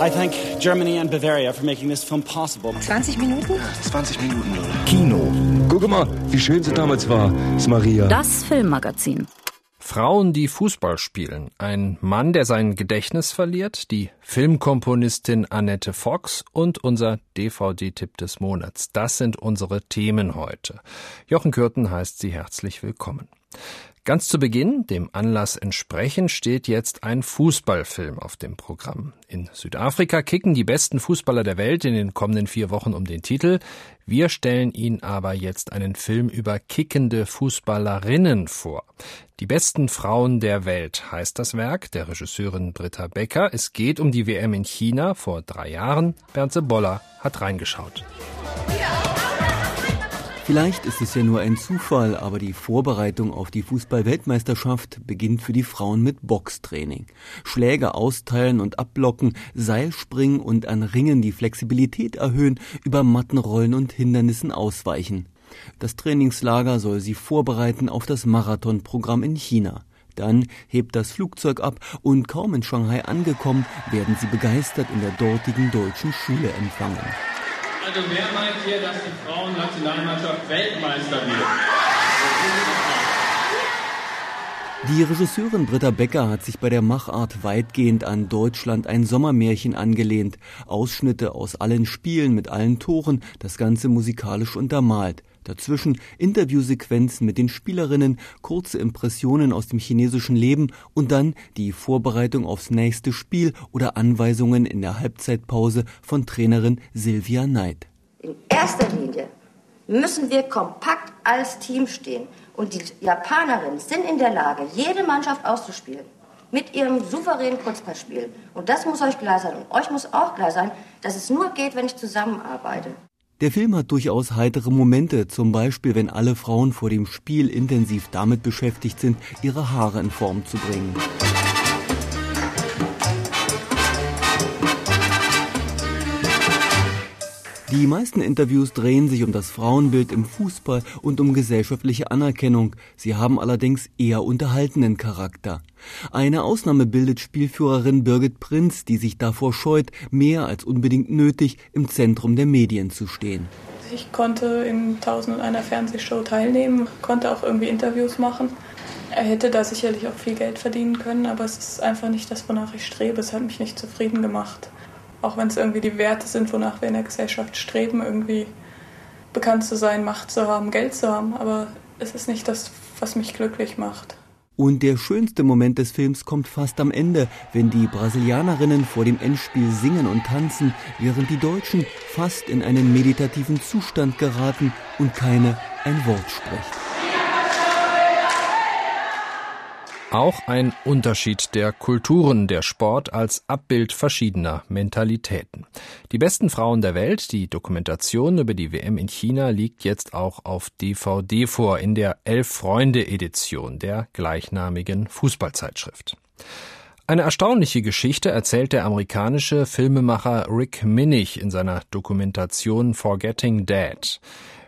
I thank Germany and Bavaria for making this film possible. 20 Minuten? 20 Minuten? Kino. Guck mal, wie schön sie damals war, ist Maria. Das Filmmagazin. Frauen, die Fußball spielen. Ein Mann, der sein Gedächtnis verliert, die Filmkomponistin Annette Fox und unser DVD-Tipp des Monats. Das sind unsere Themen heute. Jochen Kürten heißt Sie herzlich willkommen. Ganz zu Beginn, dem Anlass entsprechend, steht jetzt ein Fußballfilm auf dem Programm. In Südafrika kicken die besten Fußballer der Welt in den kommenden vier Wochen um den Titel. Wir stellen Ihnen aber jetzt einen Film über kickende Fußballerinnen vor. Die besten Frauen der Welt heißt das Werk der Regisseurin Britta Becker. Es geht um die WM in China vor drei Jahren. Bernse Boller hat reingeschaut. Ja. Vielleicht ist es ja nur ein Zufall, aber die Vorbereitung auf die Fußball-Weltmeisterschaft beginnt für die Frauen mit Boxtraining. Schläge austeilen und abblocken, Seilspringen und an Ringen die Flexibilität erhöhen, über Matten rollen und Hindernissen ausweichen. Das Trainingslager soll sie vorbereiten auf das Marathonprogramm in China. Dann hebt das Flugzeug ab und kaum in Shanghai angekommen, werden sie begeistert in der dortigen deutschen Schule empfangen. Also wer meint hier, dass die Frauennationalmannschaft Weltmeister wird? Die Regisseurin Britta Becker hat sich bei der Machart weitgehend an Deutschland ein Sommermärchen angelehnt. Ausschnitte aus allen Spielen mit allen Toren, das Ganze musikalisch untermalt. Dazwischen Interviewsequenzen mit den Spielerinnen, kurze Impressionen aus dem chinesischen Leben und dann die Vorbereitung aufs nächste Spiel oder Anweisungen in der Halbzeitpause von Trainerin Silvia Neid. In erster Linie müssen wir kompakt als Team stehen. Und die Japanerinnen sind in der Lage, jede Mannschaft auszuspielen. Mit ihrem souveränen Kurzpassspiel. Und das muss euch klar sein. Und euch muss auch klar sein, dass es nur geht, wenn ich zusammenarbeite. Der Film hat durchaus heitere Momente, zum Beispiel wenn alle Frauen vor dem Spiel intensiv damit beschäftigt sind, ihre Haare in Form zu bringen. Die meisten Interviews drehen sich um das Frauenbild im Fußball und um gesellschaftliche Anerkennung. Sie haben allerdings eher unterhaltenen Charakter. Eine Ausnahme bildet Spielführerin Birgit Prinz, die sich davor scheut, mehr als unbedingt nötig im Zentrum der Medien zu stehen. Ich konnte in Tausend und einer Fernsehshow teilnehmen, konnte auch irgendwie Interviews machen. Er hätte da sicherlich auch viel Geld verdienen können, aber es ist einfach nicht das, wonach ich strebe. Es hat mich nicht zufrieden gemacht auch wenn es irgendwie die Werte sind, wonach wir in der Gesellschaft streben, irgendwie bekannt zu sein, Macht zu haben, Geld zu haben. Aber es ist nicht das, was mich glücklich macht. Und der schönste Moment des Films kommt fast am Ende, wenn die Brasilianerinnen vor dem Endspiel singen und tanzen, während die Deutschen fast in einen meditativen Zustand geraten und keine ein Wort sprechen. Auch ein Unterschied der Kulturen, der Sport als Abbild verschiedener Mentalitäten. Die besten Frauen der Welt, die Dokumentation über die WM in China liegt jetzt auch auf DVD vor in der Elf-Freunde-Edition der gleichnamigen Fußballzeitschrift. Eine erstaunliche Geschichte erzählt der amerikanische Filmemacher Rick Minich in seiner Dokumentation Forgetting Dad.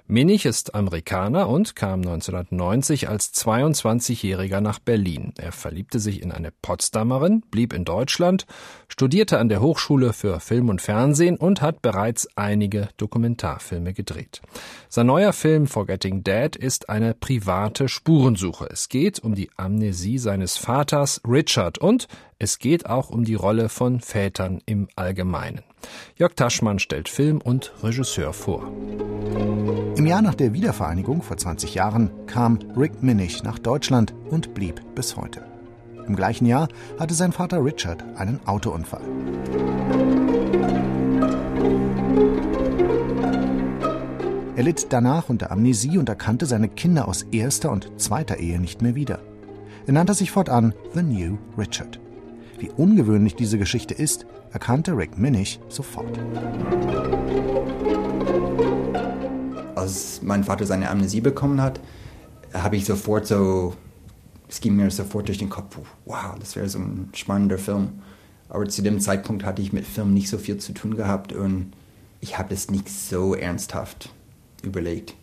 Minich ist Amerikaner und kam 1990 als 22-Jähriger nach Berlin. Er verliebte sich in eine Potsdamerin, blieb in Deutschland, studierte an der Hochschule für Film und Fernsehen und hat bereits einige Dokumentarfilme gedreht. Sein neuer Film Forgetting Dad ist eine private Spurensuche. Es geht um die Amnesie seines Vaters Richard und es geht auch um die Rolle von Vätern im Allgemeinen. Jörg Taschmann stellt Film und Regisseur vor. Im Jahr nach der Wiedervereinigung vor 20 Jahren kam Rick Minich nach Deutschland und blieb bis heute. Im gleichen Jahr hatte sein Vater Richard einen Autounfall. Er litt danach unter Amnesie und erkannte seine Kinder aus erster und zweiter Ehe nicht mehr wieder. Er nannte sich fortan The New Richard. Wie ungewöhnlich diese Geschichte ist, erkannte Rick Minich sofort. Als mein Vater seine Amnesie bekommen hat, habe ich sofort so, es ging mir sofort durch den Kopf, wow, das wäre so ein spannender Film. Aber zu dem Zeitpunkt hatte ich mit Film nicht so viel zu tun gehabt und ich habe es nicht so ernsthaft überlegt.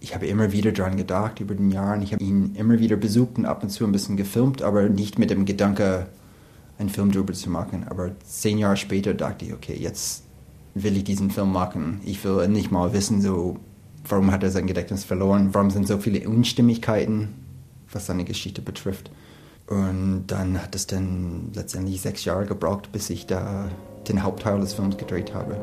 Ich habe immer wieder daran gedacht über den Jahren. Ich habe ihn immer wieder besucht und ab und zu ein bisschen gefilmt, aber nicht mit dem Gedanke, einen Film darüber zu machen. Aber zehn Jahre später dachte ich, okay, jetzt will ich diesen Film machen. Ich will nicht mal wissen, so, warum hat er sein Gedächtnis verloren, warum sind so viele Unstimmigkeiten, was seine Geschichte betrifft. Und dann hat es dann letztendlich sechs Jahre gebraucht, bis ich da den Hauptteil des Films gedreht habe.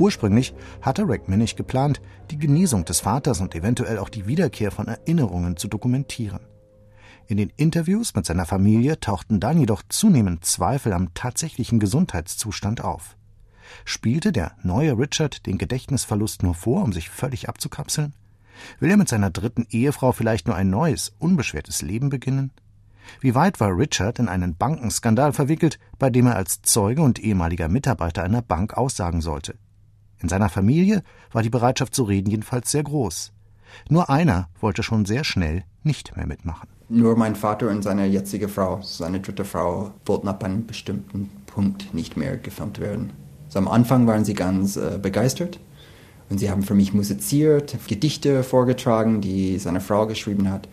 Ursprünglich hatte Rick Minich geplant, die Genesung des Vaters und eventuell auch die Wiederkehr von Erinnerungen zu dokumentieren. In den Interviews mit seiner Familie tauchten dann jedoch zunehmend Zweifel am tatsächlichen Gesundheitszustand auf. Spielte der neue Richard den Gedächtnisverlust nur vor, um sich völlig abzukapseln? Will er mit seiner dritten Ehefrau vielleicht nur ein neues, unbeschwertes Leben beginnen? Wie weit war Richard in einen Bankenskandal verwickelt, bei dem er als Zeuge und ehemaliger Mitarbeiter einer Bank aussagen sollte? In seiner Familie war die Bereitschaft zu reden jedenfalls sehr groß. Nur einer wollte schon sehr schnell nicht mehr mitmachen. Nur mein Vater und seine jetzige Frau, seine dritte Frau, wollten ab einem bestimmten Punkt nicht mehr gefilmt werden. So am Anfang waren sie ganz äh, begeistert und sie haben für mich musiziert, Gedichte vorgetragen, die seine Frau geschrieben hat.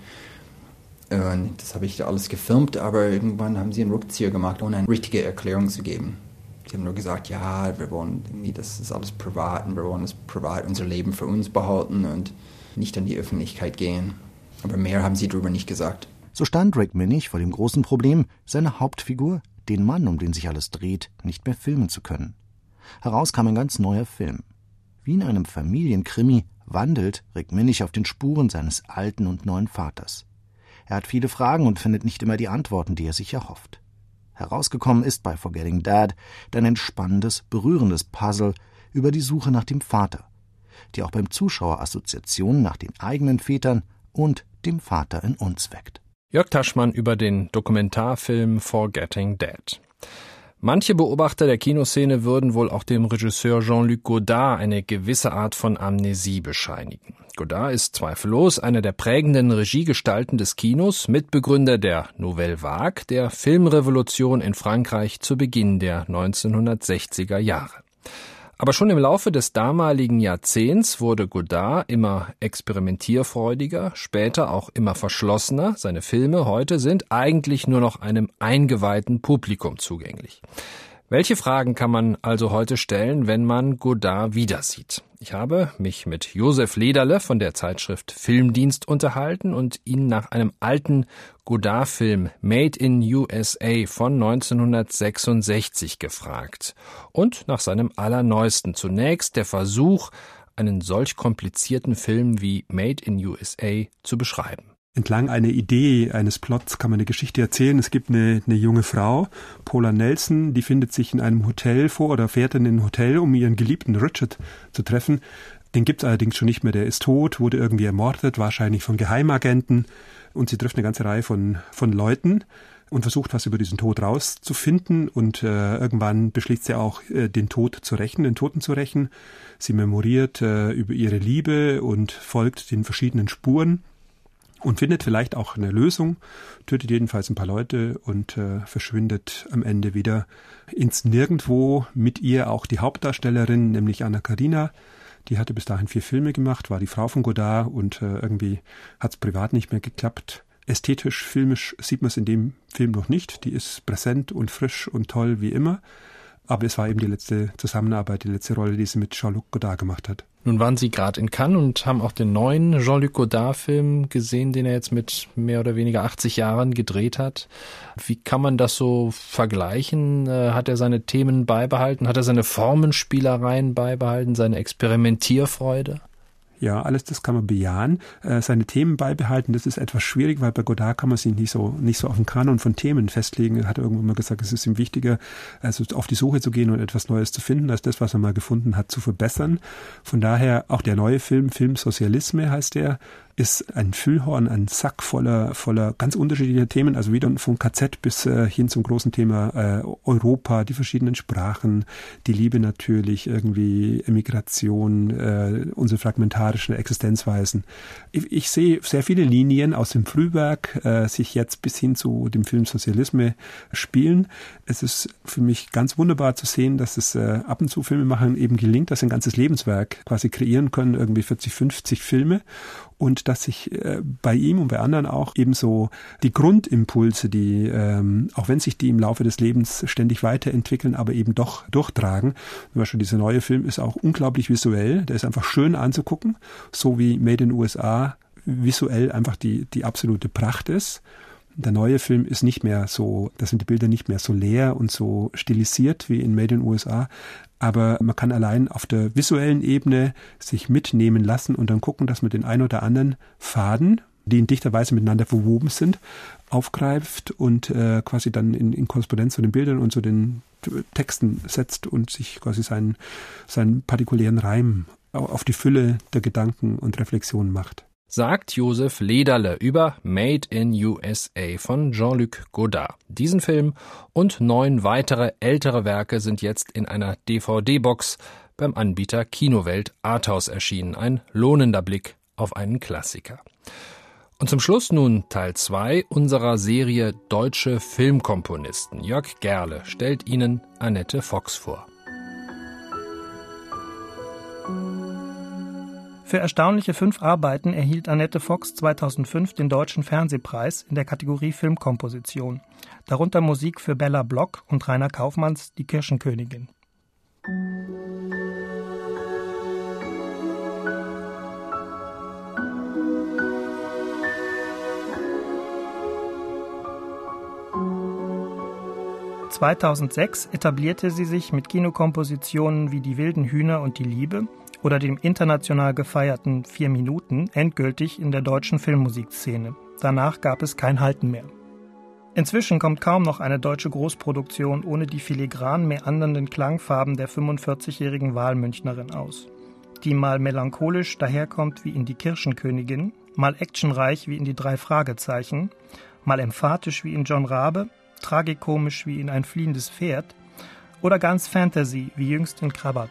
Und das habe ich alles gefilmt, aber irgendwann haben sie einen Rückzieher gemacht, ohne eine richtige Erklärung zu geben. Sie haben nur gesagt, ja, wir wollen irgendwie, das ist alles privat und wir wollen das privat, unser Leben für uns behalten und nicht an die Öffentlichkeit gehen. Aber mehr haben sie darüber nicht gesagt. So stand Rick Minich vor dem großen Problem, seine Hauptfigur, den Mann, um den sich alles dreht, nicht mehr filmen zu können. Heraus kam ein ganz neuer Film. Wie in einem Familienkrimi wandelt Rick Minich auf den Spuren seines alten und neuen Vaters. Er hat viele Fragen und findet nicht immer die Antworten, die er sich erhofft. Herausgekommen ist bei Forgetting Dad dann ein spannendes, berührendes Puzzle über die Suche nach dem Vater, die auch beim Zuschauer Assoziationen nach den eigenen Vätern und dem Vater in uns weckt. Jörg Taschmann über den Dokumentarfilm Forgetting Dad. Manche Beobachter der Kinoszene würden wohl auch dem Regisseur Jean-Luc Godard eine gewisse Art von Amnesie bescheinigen. Godard ist zweifellos einer der prägenden Regiegestalten des Kinos, Mitbegründer der Nouvelle Vague, der Filmrevolution in Frankreich zu Beginn der 1960er Jahre. Aber schon im Laufe des damaligen Jahrzehnts wurde Godard immer experimentierfreudiger, später auch immer verschlossener. Seine Filme heute sind eigentlich nur noch einem eingeweihten Publikum zugänglich. Welche Fragen kann man also heute stellen, wenn man Godard wieder sieht? Ich habe mich mit Josef Lederle von der Zeitschrift Filmdienst unterhalten und ihn nach einem alten Godard-Film Made in USA von 1966 gefragt und nach seinem allerneuesten. Zunächst der Versuch, einen solch komplizierten Film wie Made in USA zu beschreiben entlang einer Idee, eines Plots kann man eine Geschichte erzählen. Es gibt eine, eine junge Frau, Paula Nelson, die findet sich in einem Hotel vor oder fährt in ein Hotel, um ihren geliebten Richard zu treffen. Den gibt es allerdings schon nicht mehr, der ist tot, wurde irgendwie ermordet, wahrscheinlich von Geheimagenten. Und sie trifft eine ganze Reihe von, von Leuten und versucht, was über diesen Tod rauszufinden. Und äh, irgendwann beschließt sie auch, äh, den Tod zu rächen, den Toten zu rächen. Sie memoriert äh, über ihre Liebe und folgt den verschiedenen Spuren und findet vielleicht auch eine Lösung, tötet jedenfalls ein paar Leute und äh, verschwindet am Ende wieder ins Nirgendwo. Mit ihr auch die Hauptdarstellerin, nämlich Anna Karina. Die hatte bis dahin vier Filme gemacht, war die Frau von Godard und äh, irgendwie hat es privat nicht mehr geklappt. Ästhetisch, filmisch sieht man es in dem Film noch nicht. Die ist präsent und frisch und toll wie immer. Aber es war eben die letzte Zusammenarbeit, die letzte Rolle, die sie mit Jean-Luc Godard gemacht hat. Nun waren Sie gerade in Cannes und haben auch den neuen Jean-Luc Godard-Film gesehen, den er jetzt mit mehr oder weniger 80 Jahren gedreht hat. Wie kann man das so vergleichen? Äh, hat er seine Themen beibehalten? Hat er seine Formenspielereien beibehalten? Seine Experimentierfreude? Ja, alles das kann man bejahen. Äh, seine Themen beibehalten, das ist etwas schwierig, weil bei Godard kann man sich nicht so, nicht so auf den Kanon von Themen festlegen. Er hat irgendwann mal gesagt, es ist ihm wichtiger, also auf die Suche zu gehen und etwas Neues zu finden, als das, was er mal gefunden hat, zu verbessern. Von daher auch der neue Film, Film Sozialisme heißt der, ist ein Füllhorn, ein Sack voller, voller ganz unterschiedlicher Themen, also wieder von KZ bis äh, hin zum großen Thema äh, Europa, die verschiedenen Sprachen, die Liebe natürlich, irgendwie Emigration, äh, unsere fragmentarischen Existenzweisen. Ich, sehe sehr viele Linien aus dem Frühwerk sich jetzt bis hin zu dem Film Sozialisme spielen. Es ist für mich ganz wunderbar zu sehen, dass es ab und zu Filme machen eben gelingt, dass sie ein ganzes Lebenswerk quasi kreieren können, irgendwie 40, 50 Filme und dass sich äh, bei ihm und bei anderen auch ebenso die Grundimpulse, die, ähm, auch wenn sich die im Laufe des Lebens ständig weiterentwickeln, aber eben doch durchtragen. Zum Beispiel dieser neue Film ist auch unglaublich visuell, der ist einfach schön anzugucken, so wie Made in USA visuell einfach die, die absolute Pracht ist. Der neue Film ist nicht mehr so, da sind die Bilder nicht mehr so leer und so stilisiert wie in Made in USA, aber man kann allein auf der visuellen Ebene sich mitnehmen lassen und dann gucken, dass man den ein oder anderen Faden, die in dichter Weise miteinander verwoben sind, aufgreift und äh, quasi dann in, in Korrespondenz zu den Bildern und zu den Texten setzt und sich quasi seinen, seinen partikulären Reim auf die Fülle der Gedanken und Reflexionen macht sagt Josef Lederle über Made in USA von Jean-Luc Godard. Diesen Film und neun weitere ältere Werke sind jetzt in einer DVD-Box beim Anbieter Kinowelt Arthouse erschienen. Ein lohnender Blick auf einen Klassiker. Und zum Schluss nun Teil 2 unserer Serie Deutsche Filmkomponisten. Jörg Gerle stellt Ihnen Annette Fox vor. Für erstaunliche fünf Arbeiten erhielt Annette Fox 2005 den Deutschen Fernsehpreis in der Kategorie Filmkomposition, darunter Musik für Bella Block und Rainer Kaufmanns Die Kirschenkönigin. (2006) etablierte sie sich mit Kinokompositionen wie Die wilden Hühner und Die Liebe oder dem international gefeierten Vier Minuten endgültig in der deutschen Filmmusikszene. Danach gab es kein Halten mehr. Inzwischen kommt kaum noch eine deutsche Großproduktion ohne die filigran meandernden Klangfarben der 45-jährigen Wahlmünchnerin aus, die mal melancholisch daherkommt wie in Die Kirschenkönigin, mal actionreich wie in Die drei Fragezeichen, mal emphatisch wie in John Rabe, tragikomisch wie in Ein fliehendes Pferd oder ganz Fantasy wie jüngst in Krabat.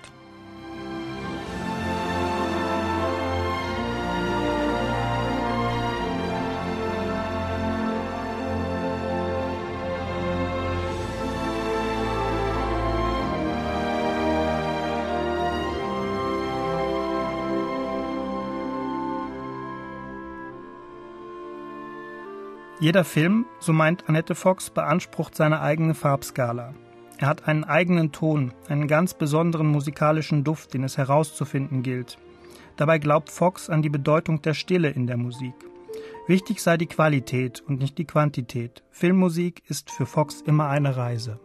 Jeder Film, so meint Annette Fox, beansprucht seine eigene Farbskala. Er hat einen eigenen Ton, einen ganz besonderen musikalischen Duft, den es herauszufinden gilt. Dabei glaubt Fox an die Bedeutung der Stille in der Musik. Wichtig sei die Qualität und nicht die Quantität. Filmmusik ist für Fox immer eine Reise.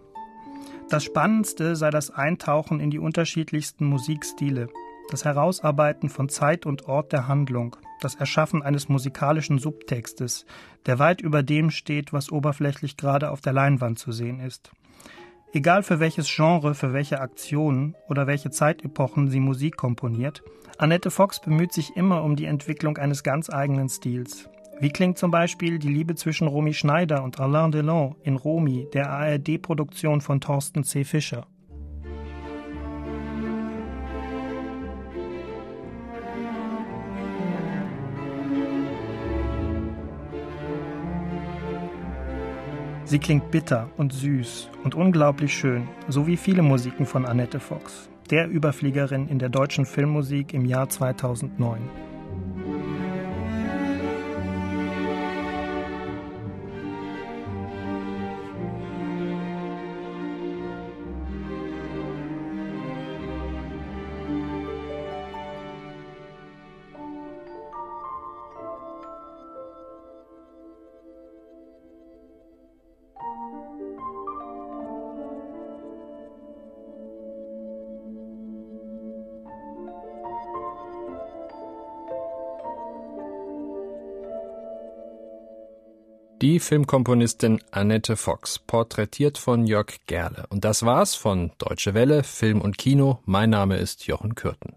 Das Spannendste sei das Eintauchen in die unterschiedlichsten Musikstile, das Herausarbeiten von Zeit und Ort der Handlung, das Erschaffen eines musikalischen Subtextes, der weit über dem steht, was oberflächlich gerade auf der Leinwand zu sehen ist. Egal für welches Genre, für welche Aktionen oder welche Zeitepochen sie Musik komponiert, Annette Fox bemüht sich immer um die Entwicklung eines ganz eigenen Stils. Wie klingt zum Beispiel die Liebe zwischen Romy Schneider und Alain Delon in Romy, der ARD-Produktion von Thorsten C. Fischer? Sie klingt bitter und süß und unglaublich schön, so wie viele Musiken von Annette Fox, der Überfliegerin in der deutschen Filmmusik im Jahr 2009. Die Filmkomponistin Annette Fox, porträtiert von Jörg Gerle. Und das war's von Deutsche Welle, Film und Kino. Mein Name ist Jochen Kürten.